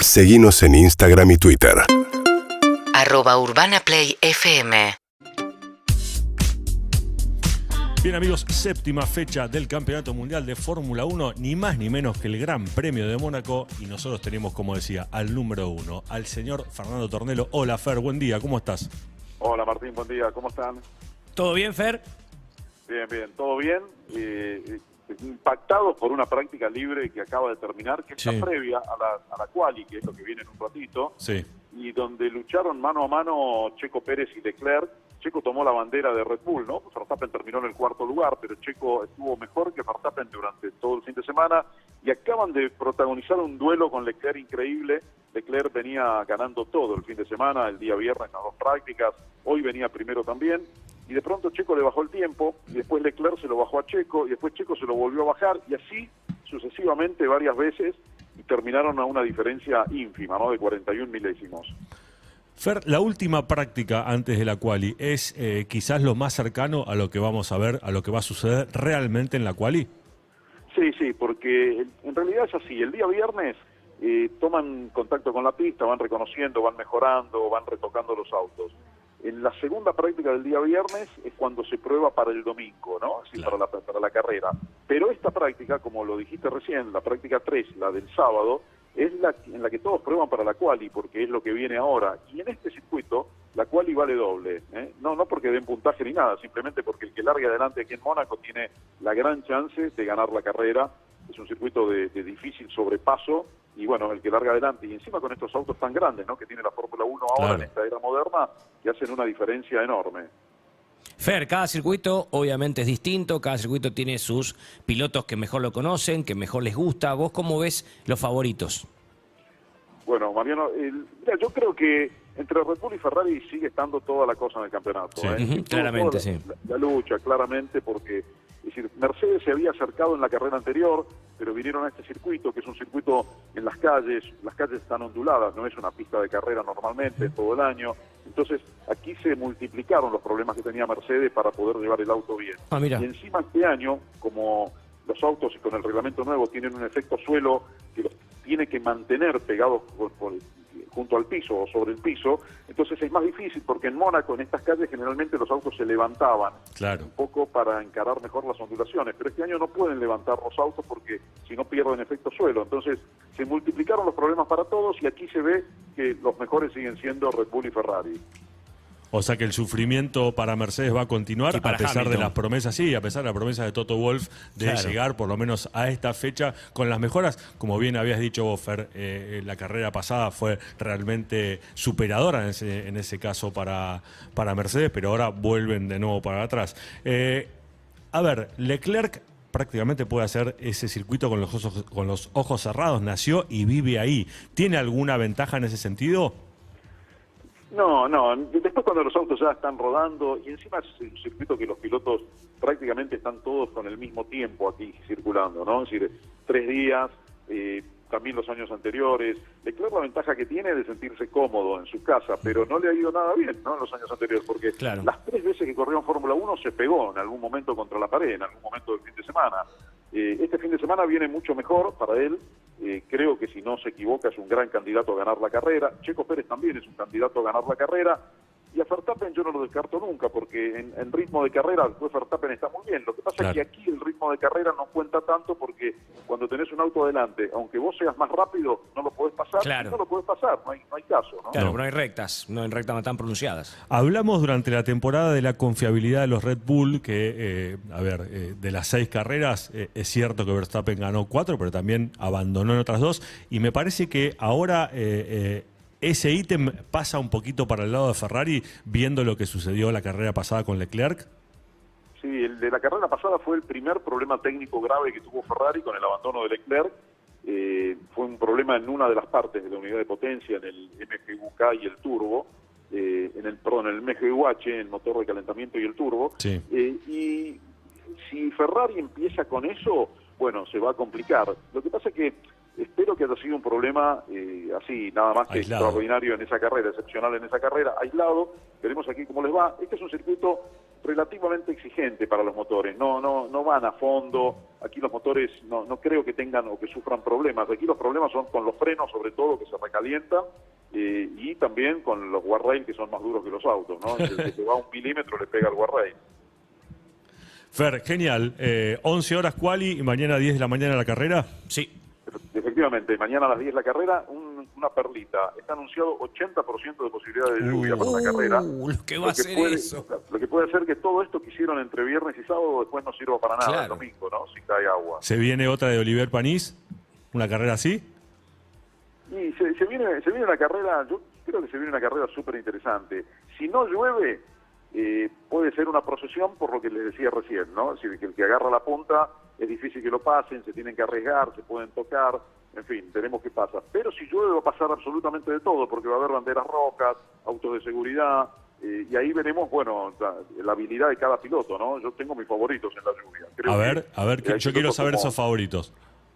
Seguimos en Instagram y Twitter. arroba urbanaplayfm Bien amigos, séptima fecha del Campeonato Mundial de Fórmula 1, ni más ni menos que el Gran Premio de Mónaco y nosotros tenemos, como decía, al número uno, al señor Fernando Tornelo. Hola Fer, buen día, ¿cómo estás? Hola Martín, buen día, ¿cómo están? ¿Todo bien, Fer? Bien, bien, todo bien. Eh, eh, impactados por una práctica libre que acaba de terminar, que es la previa a la, a la quali, que es lo que viene en un ratito, Sí, y donde lucharon mano a mano Checo Pérez y Leclerc. Checo tomó la bandera de Red Bull, ¿no? Verstappen terminó en el cuarto lugar, pero Checo estuvo mejor que Verstappen durante todo el fin de semana y acaban de protagonizar un duelo con Leclerc increíble. Leclerc venía ganando todo el fin de semana, el día viernes en las dos prácticas, hoy venía primero también, y de pronto Checo le bajó el tiempo, y después Leclerc se lo bajó a Checo, y después Checo se lo volvió a bajar, y así sucesivamente varias veces, y terminaron a una diferencia ínfima, ¿no? De 41 milésimos. Fer, la última práctica antes de la quali es eh, quizás lo más cercano a lo que vamos a ver, a lo que va a suceder realmente en la quali. Sí, sí, porque en realidad es así. El día viernes eh, toman contacto con la pista, van reconociendo, van mejorando, van retocando los autos. En la segunda práctica del día viernes es cuando se prueba para el domingo, ¿no? Así, Claro. para, la, para la carrera. Pero esta práctica, como lo dijiste recién, la práctica 3, la del sábado, es la en la que todos prueban para la quali, porque es lo que viene ahora. Y en este circuito, la quali vale doble. ¿eh? No, no porque den puntaje ni nada, simplemente porque el que largue adelante aquí en Mónaco tiene la gran chance de ganar la carrera. Es un circuito de, de difícil sobrepaso y bueno, el que larga adelante. Y encima con estos autos tan grandes ¿no? que tiene la Fórmula 1 ahora Claro. en esta era moderna, que hacen una diferencia enorme. Fer, cada circuito obviamente es distinto, cada circuito tiene sus pilotos que mejor lo conocen, que mejor les gusta. ¿Vos cómo ves los favoritos? Bueno, Mariano, el- mira, yo creo que entre Red Bull y Ferrari sigue estando toda la cosa en el campeonato. Sí. ¿eh? Todo- claramente, la, sí. la- la lucha, claramente, porque es decir, Mercedes se había acercado en la carrera anterior, pero vinieron a este circuito, que es un circuito calles, las calles están onduladas, no es una pista de carrera normalmente todo el año. Entonces, aquí se multiplicaron los problemas que tenía Mercedes para poder llevar el auto bien. Ah. Y encima este año, como los autos y con el reglamento nuevo tienen un efecto suelo que los tiene que mantener pegados por- por- junto al piso o sobre el piso, entonces es más difícil porque en Mónaco, en estas calles, generalmente los autos se levantaban Claro. un poco para encarar mejor las ondulaciones, pero este año no pueden levantar los autos porque si no pierden efecto suelo. Entonces se multiplicaron los problemas para todos y aquí se ve que los mejores siguen siendo Red Bull y Ferrari. O sea que el sufrimiento para Mercedes va a continuar a pesar de las promesas, sí, a pesar de la promesa de Toto Wolf de Claro. llegar por lo menos a esta fecha con las mejoras. Como bien habías dicho vos, Fer, eh, la carrera pasada fue realmente superadora en ese, en ese caso para, para Mercedes, pero ahora vuelven de nuevo para atrás. Eh, a ver, Leclerc prácticamente puede hacer ese circuito con los, ojos, con los ojos cerrados, nació y vive ahí. ¿Tiene alguna ventaja en ese sentido? No, no. Después cuando los autos ya están rodando y encima es un circuito que los pilotos prácticamente están todos con el mismo tiempo aquí circulando, ¿no? Es decir, tres días, eh, también los años anteriores. Leclerc la ventaja que tiene es de sentirse cómodo en su casa, pero no le ha ido nada bien, ¿no? En los años anteriores, porque Claro. las tres veces que corrió en Fórmula 1 se pegó en algún momento contra la pared, en algún momento del fin de semana. Eh, este fin de semana viene mucho mejor para él. Eh, creo que si no se equivoca es un gran candidato a ganar la carrera. Checo Pérez también es un candidato a ganar la carrera. Y a Verstappen yo no lo descarto nunca, porque en, en ritmo de carrera después Verstappen está muy bien. Lo que pasa Claro. es que aquí el ritmo de carrera no cuenta tanto porque cuando tenés un auto adelante, aunque vos seas más rápido, no lo podés pasar. Claro. No lo podés pasar, no hay, no hay caso. ¿no? Claro, No. pero no hay rectas, no hay rectas tan pronunciadas. Hablamos durante la temporada de la confiabilidad de los Red Bull, que, eh, a ver, eh, de las seis carreras, eh, es cierto que Verstappen ganó cuatro, pero también abandonó en otras dos, y me parece que ahora eh, eh, ese ítem pasa un poquito para el lado de Ferrari, viendo lo que sucedió la carrera pasada con Leclerc. Sí, el de la carrera pasada fue el primer problema técnico grave que tuvo Ferrari con el abandono de Leclerc. Eh, fue un problema en una de las partes de la unidad de potencia, en el MGUK y el turbo, eh, en el perdón, en el MGUH, el motor de calentamiento y el turbo. Sí. Eh, y si Ferrari empieza con eso, bueno, se va a complicar. Lo que pasa es que espero que haya sido un problema eh, así, nada más que Aislado. extraordinario en esa carrera, excepcional en esa carrera, aislado. Veremos aquí cómo les va. Este es un circuito relativamente exigente para los motores, no, no, no van a fondo, aquí los motores no, no creo que tengan o que sufran problemas, aquí los problemas son con los frenos sobre todo que se recalientan eh, y también con los guardrail que son más duros que los autos, ¿no? El que se va a un milímetro le pega al guardrail. Fer, genial. Eh, 11 horas quali y mañana 10 de la mañana la carrera. Sí. Efectivamente, mañana a las 10 la carrera, un- una perlita. Está anunciado 80% de posibilidades de lluvia para la carrera. Uh, lo que va a que ser puede, eso. Lo que puede hacer que todo esto que hicieron entre viernes y sábado después no sirva para nada el domingo, ¿no? Si cae agua. Se viene otra de Oliver Panís. Una carrera así. Y se, se viene, se viene una carrera, yo creo que se viene una carrera súper interesante. Si no llueve, eh, puede ser una procesión por lo que les decía recién, ¿no? Es decir, que el que agarra la punta es difícil que lo pasen, se tienen que arriesgar, se pueden tocar, en fin, veremos qué pasa. Pero si llueve va a pasar absolutamente de todo, porque va a haber banderas rojas, autos de seguridad, eh, y ahí veremos, bueno, la, la habilidad de cada piloto, ¿no? Yo tengo mis favoritos en la lluvia. Creo A que ver, a ver, que yo quiero saber como- esos favoritos.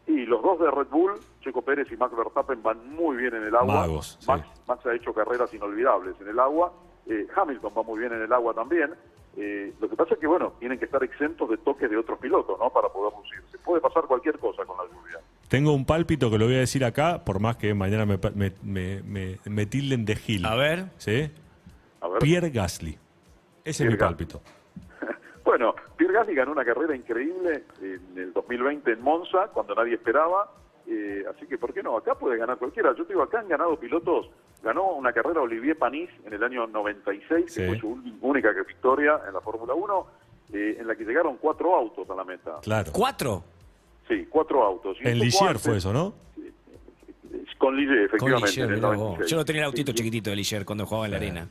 y los dos de Red Bull, Checo Pérez y Max Verstappen, van muy bien en el agua. Magos, sí. Max, Max ha hecho carreras inolvidables en el agua. Eh, Hamilton va muy bien en el agua también. Eh, lo que pasa es que, bueno, tienen que estar exentos de toques de otros pilotos, ¿no? Para poder lucirse. Puede pasar cualquier cosa con la lluvia. Tengo un pálpito que lo voy a decir acá, por más que mañana me, me, me, me- me tilden de Gil. A ver. ¿Sí? A ver. Pierre Gasly. Ese es mi pálpito. Bueno, Pierre Gasly ganó una carrera increíble en el 2020 en Monza, cuando nadie esperaba. Eh, así que, ¿por qué no? Acá puede ganar cualquiera. Yo te digo, acá han ganado pilotos. Ganó una carrera Olivier Panis en el año 96, Sí. que fue su ún- única victoria en la Fórmula 1, eh, en la que llegaron cuatro autos a la meta. Claro. ¿Cuatro? Sí, cuatro autos. Y En antes- fue eso, ¿no? Con Ligier, Con efectivamente. Ligier, vos. 96. Yo no tenía el autito Sí, chiquitito de Ligier cuando jugaba en la arena.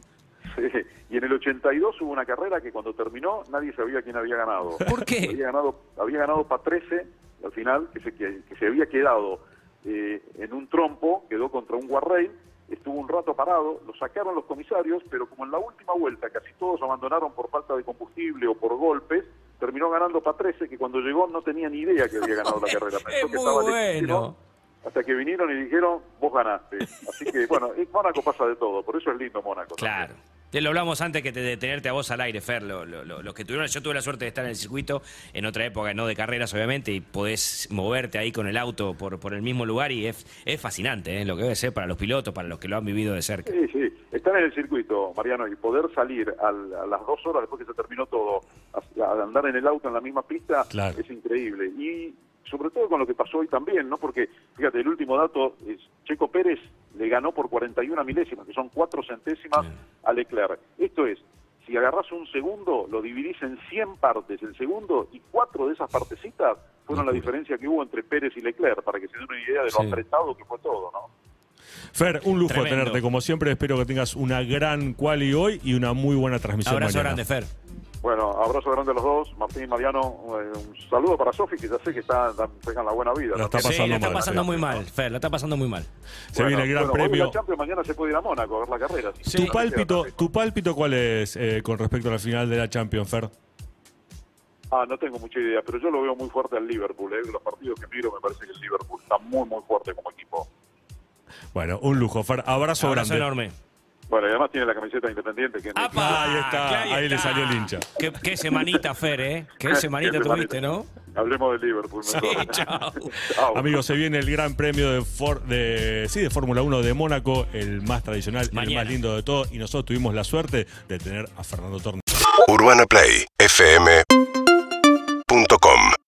Sí, Y en el 82 hubo una carrera que cuando terminó nadie sabía quién había ganado. ¿Por qué? Había ganado, había ganado Patrese al final, que se, que, que se había quedado eh, en un trompo, quedó contra un guarrail, estuvo un rato parado, lo sacaron los comisarios, pero como en la última vuelta casi todos abandonaron por falta de combustible o por golpes, terminó ganando Patrese, que cuando llegó no tenía ni idea que había ganado la carrera. Es Pensó que muy estaba bueno. lejísimo, Hasta que vinieron y dijeron, vos ganaste. Así que, bueno, en Mónaco pasa de todo, por eso es lindo Mónaco. también. Te lo hablamos antes que te- de tenerte a vos al aire, Fer. Lo, lo- lo- los que tuvieron, yo tuve la suerte de estar en el circuito en otra época, no de carreras, obviamente, y podés moverte ahí con el auto por, por el mismo lugar y es, es fascinante, ¿eh? lo que debe ser para los pilotos, para los que lo han vivido de cerca. Sí, sí, estar en el circuito, Mariano, y poder salir al- a las dos horas después que se terminó todo, a, a andar en el auto en la misma pista, Claro. es increíble. Y sobre todo con lo que pasó hoy también, ¿no? Porque, fíjate, el último dato es Checo Pérez le ganó por 41 milésimas, que son cuatro centésimas. A Leclerc. Esto es, si agarras un segundo, lo dividís en 100 partes el segundo, y cuatro de esas partecitas fueron la diferencia que hubo entre Pérez y Leclerc, para que se den una idea de lo Sí. apretado que fue todo, ¿no? Fer, un lujo Tremendo. tenerte como siempre. Espero que tengas una gran quali hoy y una muy buena transmisión Abrazo mañana. grande, Fer. Bueno, abrazo grande a los dos, Martín y Mariano. eh, Un saludo para Sofi, que ya sé que está, tengan la buena vida. La está también. Sí, la está mal, pasando sí. muy mal, Fer, la está pasando muy mal. Se Bueno, viene el gran bueno, premio. la Champions, mañana se puede ir a Mónaco a ver la carrera. Sí. ¿Tu pálpito, ¿Tu pálpito cuál es eh, con respecto a la final de la Champions, Fer? Ah, no tengo mucha idea, pero yo lo veo muy fuerte al Liverpool. ¿eh? Los partidos que miro me parece que el Liverpool está muy, muy fuerte como equipo. Bueno, un lujo, Fer. Abrazo, Abrazo grande. enorme. Bueno, y además tiene la camiseta independiente. Que ¡Apa! Ahí está, ahí le salió el hincha. Qué, qué semanita, Fer, ¿eh? Qué semanita Qué tuviste, semanita. ¿no? Hablemos del Liverpool. Sí, mejor. chao. Chao. Amigos, se viene el gran premio de, For- de, sí, de Fórmula 1 de Mónaco, el más tradicional, el Mañana. más lindo de todos. Y nosotros tuvimos la suerte de tener a Fernando Torres. Urbana Play fm.com